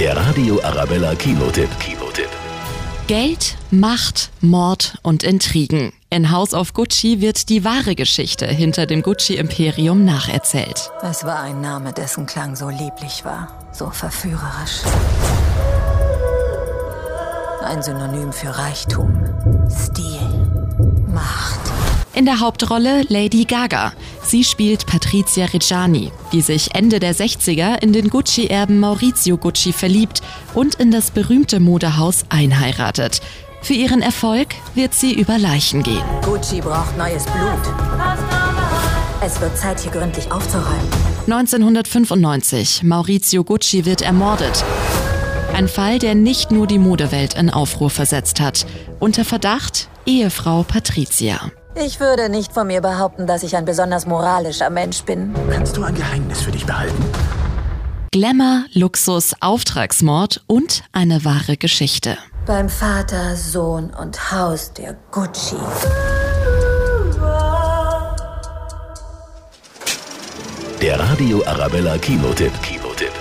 Der Radio Arabella Kinotipp. Kinotipp. Geld, Macht, Mord und Intrigen. In House of Gucci wird die wahre Geschichte hinter dem Gucci-Imperium nacherzählt. Es war ein Name, dessen Klang so lieblich war, so verführerisch. Ein Synonym für Reichtum, Stil. In der Hauptrolle Lady Gaga. Sie spielt Patricia Reggiani, die sich Ende der 60er in den Gucci-Erben Maurizio Gucci verliebt und in das berühmte Modehaus einheiratet. Für ihren Erfolg wird sie über Leichen gehen. Gucci braucht neues Blut. Es wird Zeit, hier gründlich aufzuräumen. 1995. Maurizio Gucci wird ermordet. Ein Fall, der nicht nur die Modewelt in Aufruhr versetzt hat. Unter Verdacht Ehefrau Patricia. Ich würde nicht von mir behaupten, dass ich ein besonders moralischer Mensch bin. Kannst du ein Geheimnis für dich behalten? Glamour, Luxus, Auftragsmord und eine wahre Geschichte. Beim Vater, Sohn und Haus der Gucci. Der Radio Arabella Kinotipp. Kinotipp.